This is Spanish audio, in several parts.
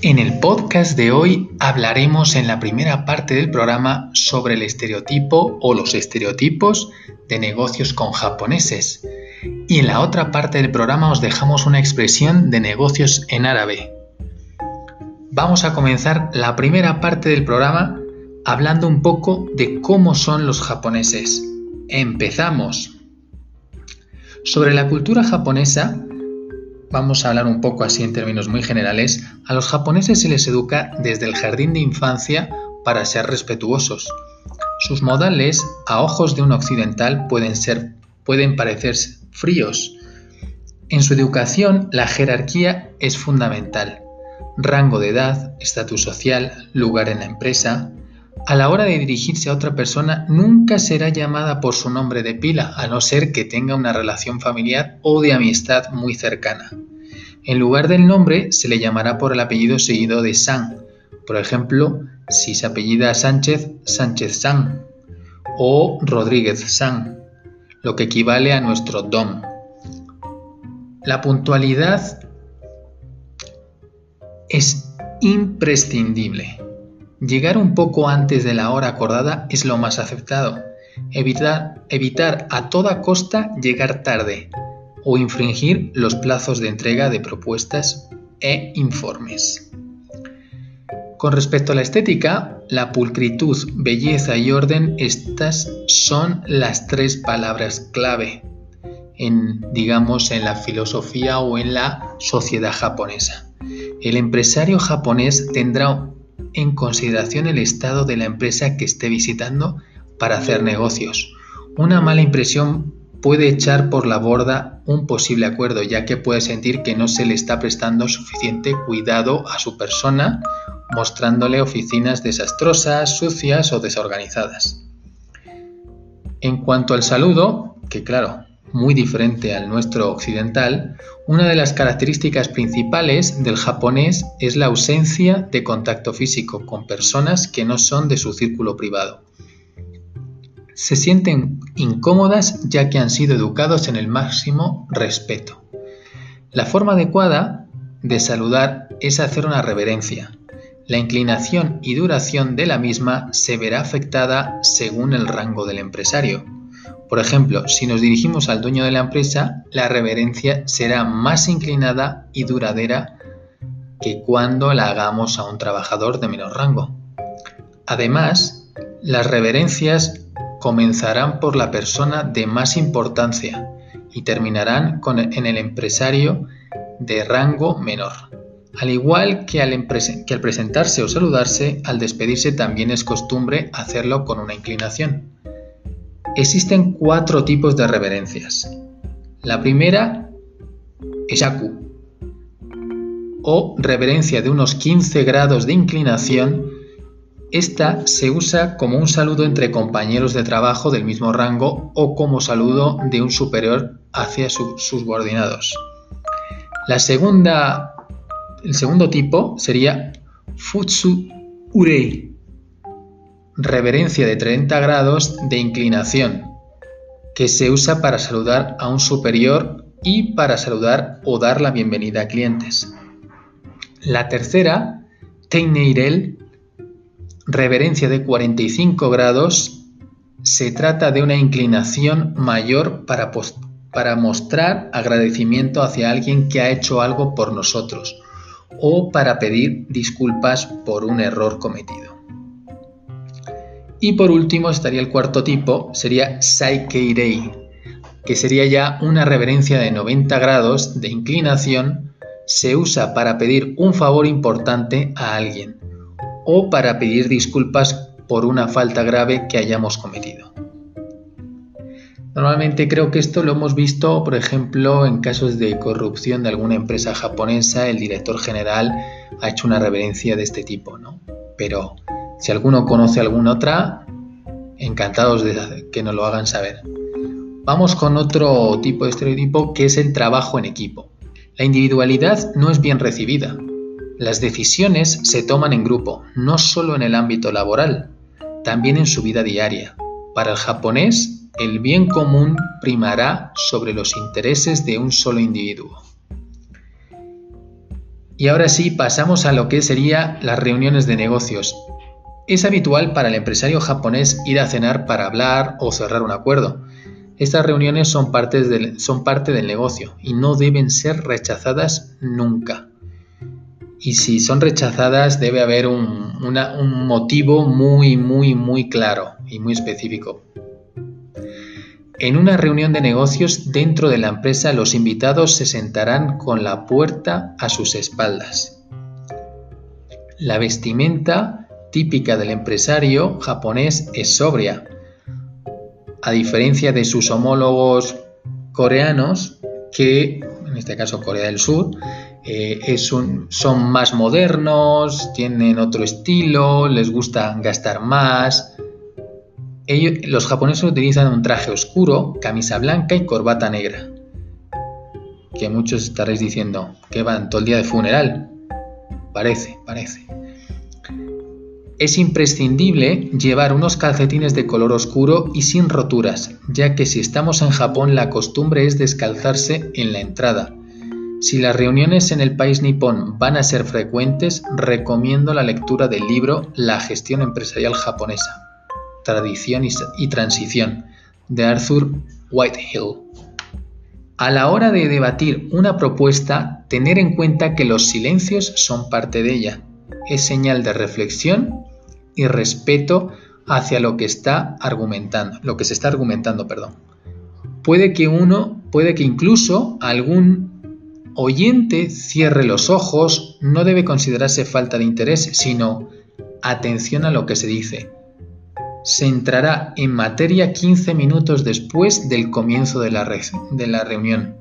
En el podcast de hoy hablaremos en la primera parte del programa sobre el estereotipo o los estereotipos de negocios con japoneses. Y en la otra parte del programa os dejamos una expresión de negocios en árabe. Vamos a comenzar la primera parte del programa hablando un poco de cómo son los japoneses. Empezamos. Sobre la cultura japonesa, vamos a hablar un poco así en términos muy generales, a los japoneses se les educa desde el jardín de infancia para ser respetuosos. Sus modales, a ojos de un occidental, pueden, ser, pueden parecer fríos. En su educación, la jerarquía es fundamental. Rango de edad, estatus social, lugar en la empresa, a la hora de dirigirse a otra persona nunca será llamada por su nombre de pila, a no ser que tenga una relación familiar o de amistad muy cercana. En lugar del nombre se le llamará por el apellido seguido de San. Por ejemplo, si se apellida Sánchez, Sánchez San o Rodríguez San, lo que equivale a nuestro Dom. La puntualidad es imprescindible. Llegar un poco antes de la hora acordada es lo más aceptado. Evitar, a toda costa llegar tarde o infringir los plazos de entrega de propuestas e informes. Con respecto a la estética, la pulcritud, belleza y orden, estas son las tres palabras clave en, digamos, en la filosofía o en la sociedad japonesa. El empresario japonés tendrá en consideración el estado de la empresa que esté visitando para hacer negocios. Una mala impresión puede echar por la borda un posible acuerdo, ya que puede sentir que no se le está prestando suficiente cuidado a su persona, mostrándole oficinas desastrosas, sucias o desorganizadas. En cuanto al saludo, que claro, muy diferente al nuestro occidental, una de las características principales del japonés es la ausencia de contacto físico con personas que no son de su círculo privado. Se sienten incómodas ya que han sido educados en el máximo respeto. La forma adecuada de saludar es hacer una reverencia. La inclinación y duración de la misma se verá afectada según el rango del empresario. Por ejemplo, si nos dirigimos al dueño de la empresa, la reverencia será más inclinada y duradera que cuando la hagamos a un trabajador de menor rango. Además, las reverencias comenzarán por la persona de más importancia y terminarán en el empresario de rango menor. Al igual que al, que al presentarse o saludarse, al despedirse también es costumbre hacerlo con una inclinación. Existen cuatro tipos de reverencias. La primera es yaku o reverencia de unos 15 grados de inclinación, esta se usa como un saludo entre compañeros de trabajo del mismo rango o como saludo de un superior hacia sus subordinados. El segundo tipo sería Futsu Urei, reverencia de 30 grados de inclinación, que se usa para saludar a un superior y para saludar o dar la bienvenida a clientes. La tercera, Teineirel, reverencia de 45 grados, se trata de una inclinación mayor para, para mostrar agradecimiento hacia alguien que ha hecho algo por nosotros o para pedir disculpas por un error cometido. Y por último estaría el cuarto tipo, sería Saikeirei, que sería ya una reverencia de 90 grados de inclinación, se usa para pedir un favor importante a alguien o para pedir disculpas por una falta grave que hayamos cometido. Normalmente creo que esto lo hemos visto, por ejemplo, en casos de corrupción de alguna empresa japonesa, el director general ha hecho una reverencia de este tipo, ¿no? Pero si alguno conoce alguna otra, encantados de que nos lo hagan saber. Vamos con otro tipo de estereotipo que es el trabajo en equipo. La individualidad no es bien recibida. Las decisiones se toman en grupo, no solo en el ámbito laboral, también en su vida diaria. Para el japonés, el bien común primará sobre los intereses de un solo individuo. Y ahora sí, pasamos a lo que serían las reuniones de negocios. Es habitual para el empresario japonés ir a cenar para hablar o cerrar un acuerdo. Estas reuniones son, parte del negocio y no deben ser rechazadas nunca. Y si son rechazadas debe haber un motivo muy, muy, muy claro y muy específico. En una reunión de negocios dentro de la empresa los invitados se sentarán con la puerta a sus espaldas. La vestimenta típica del empresario japonés es sobria. A diferencia de sus homólogos coreanos, que en este caso Corea del Sur, eh, son más modernos, tienen otro estilo, les gusta gastar más. los japoneses utilizan un traje oscuro, camisa blanca y corbata negra. Que muchos estaréis diciendo que van todo el día de funeral. Parece, parece. Es imprescindible llevar unos calcetines de color oscuro y sin roturas, ya que si estamos en Japón la costumbre es descalzarse en la entrada. Si las reuniones en el país nipón van a ser frecuentes, recomiendo la lectura del libro La gestión empresarial japonesa, Tradición y Transición, de Arthur Whitehill. A la hora de debatir una propuesta, tener en cuenta que los silencios son parte de ella. Es señal de reflexión y respeto hacia lo que está argumentando, lo que se está argumentando, perdón. Puede que uno, puede que incluso algún oyente cierre los ojos, no debe considerarse falta de interés, sino atención a lo que se dice. Se entrará en materia 15 minutos después del comienzo de la, de la reunión.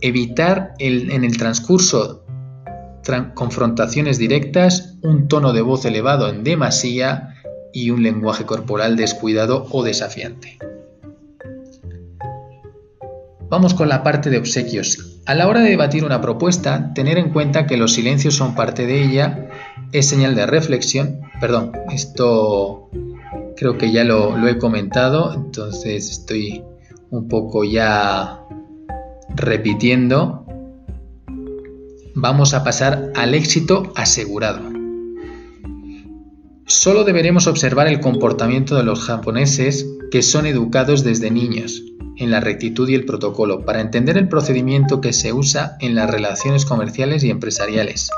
Evitar en el transcurso confrontaciones directas, un tono de voz elevado en demasía y un lenguaje corporal descuidado o desafiante. Vamos con la parte de obsequios. A la hora de debatir una propuesta, tener en cuenta que los silencios son parte de ella es señal de reflexión. Perdón, esto creo que ya lo, lo he comentado, entonces estoy un poco ya repitiendo vamos a pasar al éxito asegurado. Solo deberemos observar el comportamiento de los japoneses que son educados desde niños en la rectitud y el protocolo para entender el procedimiento que se usa en las relaciones comerciales y empresariales.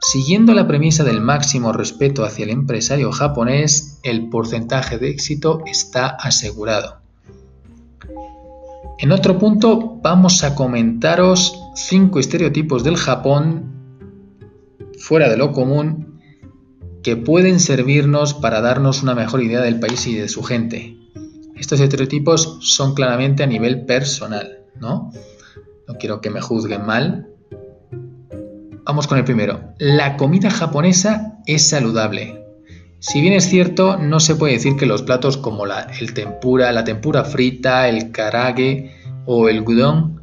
Siguiendo la premisa del máximo respeto hacia el empresario japonés, el porcentaje de éxito está asegurado. En otro punto vamos a comentaros cinco estereotipos del Japón fuera de lo común que pueden servirnos para darnos una mejor idea del país y de su gente. Estos estereotipos son claramente a nivel personal, ¿no? No quiero que me juzguen mal. vamos con el primero. La comida japonesa es saludable. Si bien es cierto, no se puede decir que los platos como la, el tempura, la tempura frita, el karage o el gudon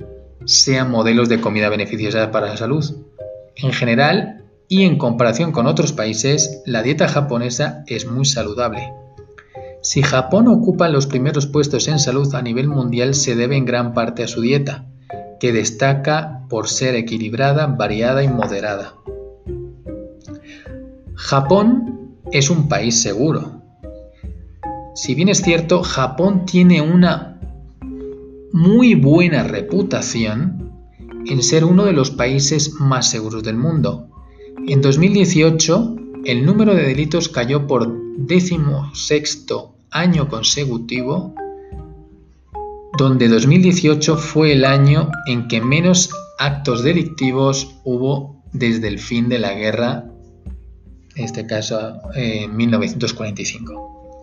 sean modelos de comida beneficiosa para la salud. En general, y en comparación con otros países, la dieta japonesa es muy saludable. Si Japón ocupa los primeros puestos en salud a nivel mundial se debe en gran parte a su dieta, que destaca por ser equilibrada, variada y moderada. Japón es un país seguro. Si bien es cierto, Japón tiene una muy buena reputación en ser uno de los países más seguros del mundo. En 2018, el número de delitos cayó por sexto año consecutivo, donde 2018 fue el año en que menos actos delictivos hubo desde el fin de la guerra, en este caso en 1945.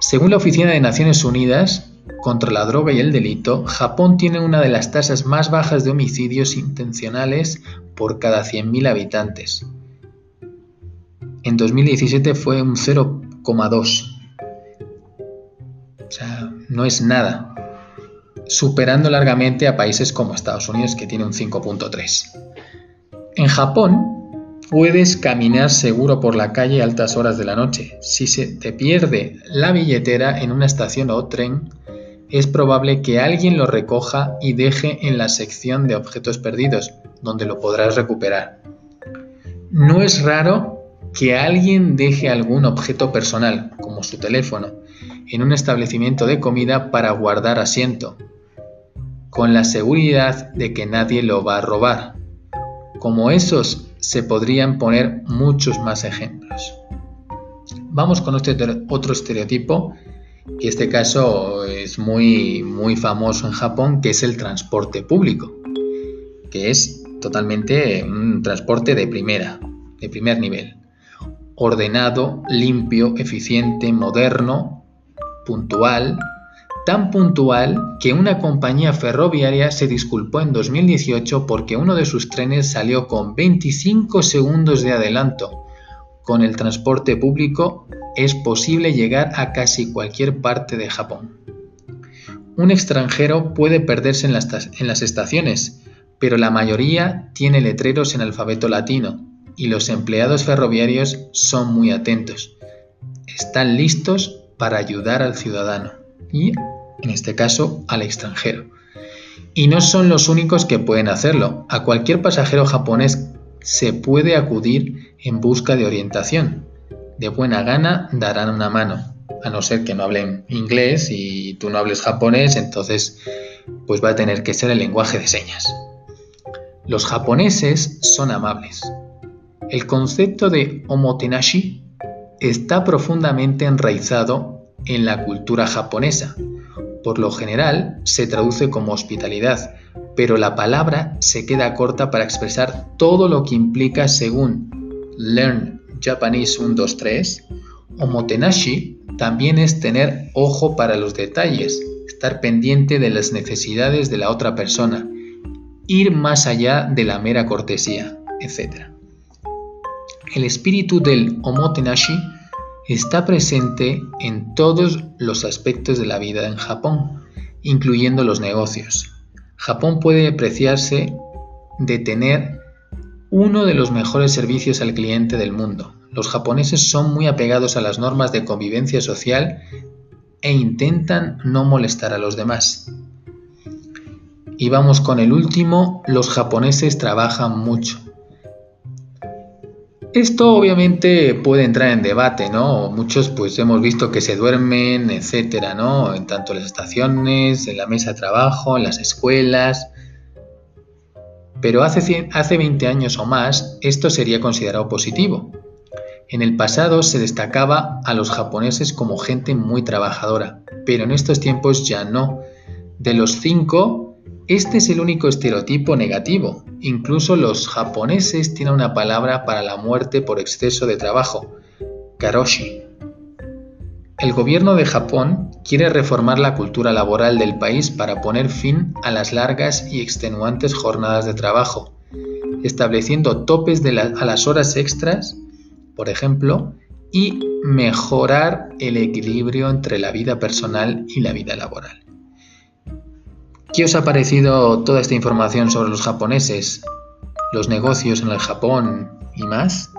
Según la Oficina de Naciones Unidas contra la Droga y el Delito, Japón tiene una de las tasas más bajas de homicidios intencionales por cada 100.000 habitantes. En 2017 fue un 0,2 o sea, no es nada, superando largamente a países como Estados Unidos que tiene un 5.3. En Japón puedes caminar seguro por la calle a altas horas de la noche. Si se te pierde la billetera en una estación o tren, es probable que alguien lo recoja y deje en la sección de objetos perdidos, donde lo podrás recuperar. No es raro que alguien deje algún objeto personal, como su teléfono, en un establecimiento de comida para guardar asiento, con la seguridad de que nadie lo va a robar. Como esos se podrían poner muchos más ejemplos. Vamos con este otro estereotipo, que este caso es muy, muy famoso en Japón, que es el transporte público, que es totalmente un transporte de primera, de primer nivel. Ordenado, limpio, eficiente, moderno puntual, tan puntual que una compañía ferroviaria se disculpó en 2018 porque uno de sus trenes salió con 25 segundos de adelanto. Con el transporte público es posible llegar a casi cualquier parte de Japón. Un extranjero puede perderse en las, estaciones, pero la mayoría tiene letreros en alfabeto latino y los empleados ferroviarios son muy atentos. Están listos para ayudar al ciudadano y, en este caso, al extranjero. Y no son los únicos que pueden hacerlo. A cualquier pasajero japonés se puede acudir en busca de orientación. De buena gana darán una mano, a no ser que no hablen inglés y tú no hables japonés, entonces pues va a tener que ser el lenguaje de señas. Los japoneses son amables. El concepto de omotenashi está profundamente enraizado en la cultura japonesa. Por lo general se traduce como hospitalidad, pero la palabra se queda corta para expresar todo lo que implica según Learn Japanese 123. Omotenashi también es tener ojo para los detalles, estar pendiente de las necesidades de la otra persona, ir más allá de la mera cortesía, etc. El espíritu del omotenashi está presente en todos los aspectos de la vida en Japón, incluyendo los negocios. Japón puede apreciarse de tener uno de los mejores servicios al cliente del mundo. Los japoneses son muy apegados a las normas de convivencia social e intentan no molestar a los demás. Y vamos con el último, los japoneses trabajan mucho. Esto obviamente puede entrar en debate, ¿no? Muchos pues hemos visto que se duermen, etcétera, ¿no? En tanto las estaciones, en la mesa de trabajo, en las escuelas. Pero hace, hace 20 años o más esto sería considerado positivo. En el pasado se destacaba a los japoneses como gente muy trabajadora, pero en estos tiempos ya no. De los cinco, este es el único estereotipo negativo. Incluso los japoneses tienen una palabra para la muerte por exceso de trabajo, karoshi. El gobierno de Japón quiere reformar la cultura laboral del país para poner fin a las largas y extenuantes jornadas de trabajo, estableciendo topes a las horas extras, por ejemplo, y mejorar el equilibrio entre la vida personal y la vida laboral. ¿Qué os ha parecido toda esta información sobre los japoneses, los negocios en el Japón y más?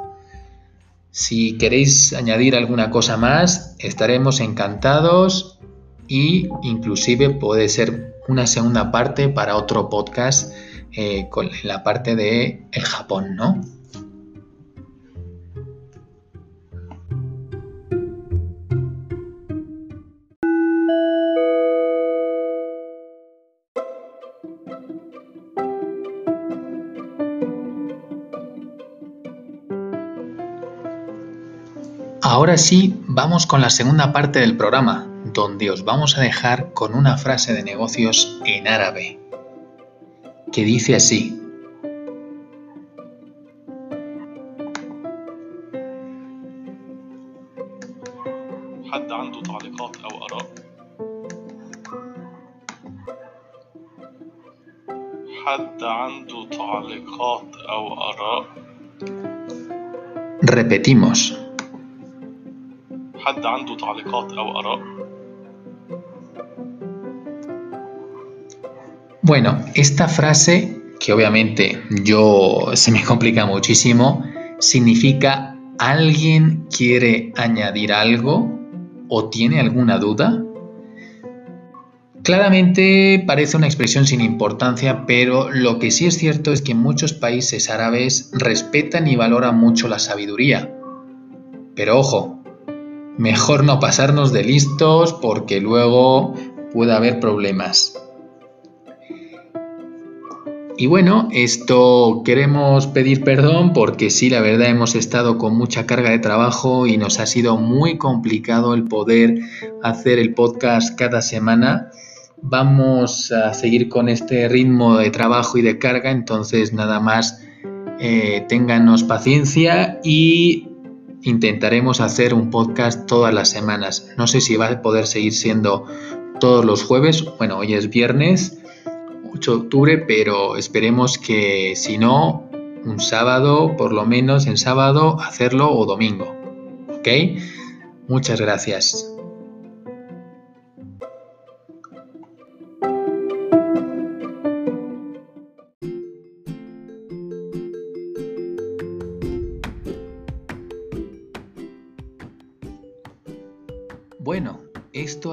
Si queréis añadir alguna cosa más, estaremos encantados y inclusive puede ser una segunda parte para otro podcast eh, con la parte de el Japón, ¿no? Ahora sí, vamos con la segunda parte del programa, donde os vamos a dejar con una frase de negocios en árabe, que dice así. Repetimos. Bueno, esta frase, que obviamente yo se me complica muchísimo, significa ¿alguien quiere añadir algo o tiene alguna duda? Claramente parece una expresión sin importancia, pero lo que sí es cierto es que muchos países árabes respetan y valoran mucho la sabiduría. Pero ojo, mejor no pasarnos de listos porque luego puede haber problemas. Y bueno, esto queremos pedir perdón porque sí, la verdad hemos estado con mucha carga de trabajo y nos ha sido muy complicado el poder hacer el podcast cada semana. Vamos a seguir con este ritmo de trabajo y de carga, entonces nada más eh, ténganos paciencia y intentaremos hacer un podcast todas las semanas. No sé si va a poder seguir siendo todos los jueves. Bueno, hoy es viernes 8 de octubre, pero esperemos que si no, un sábado, por lo menos en sábado, hacerlo o domingo. ¿Ok? Muchas gracias.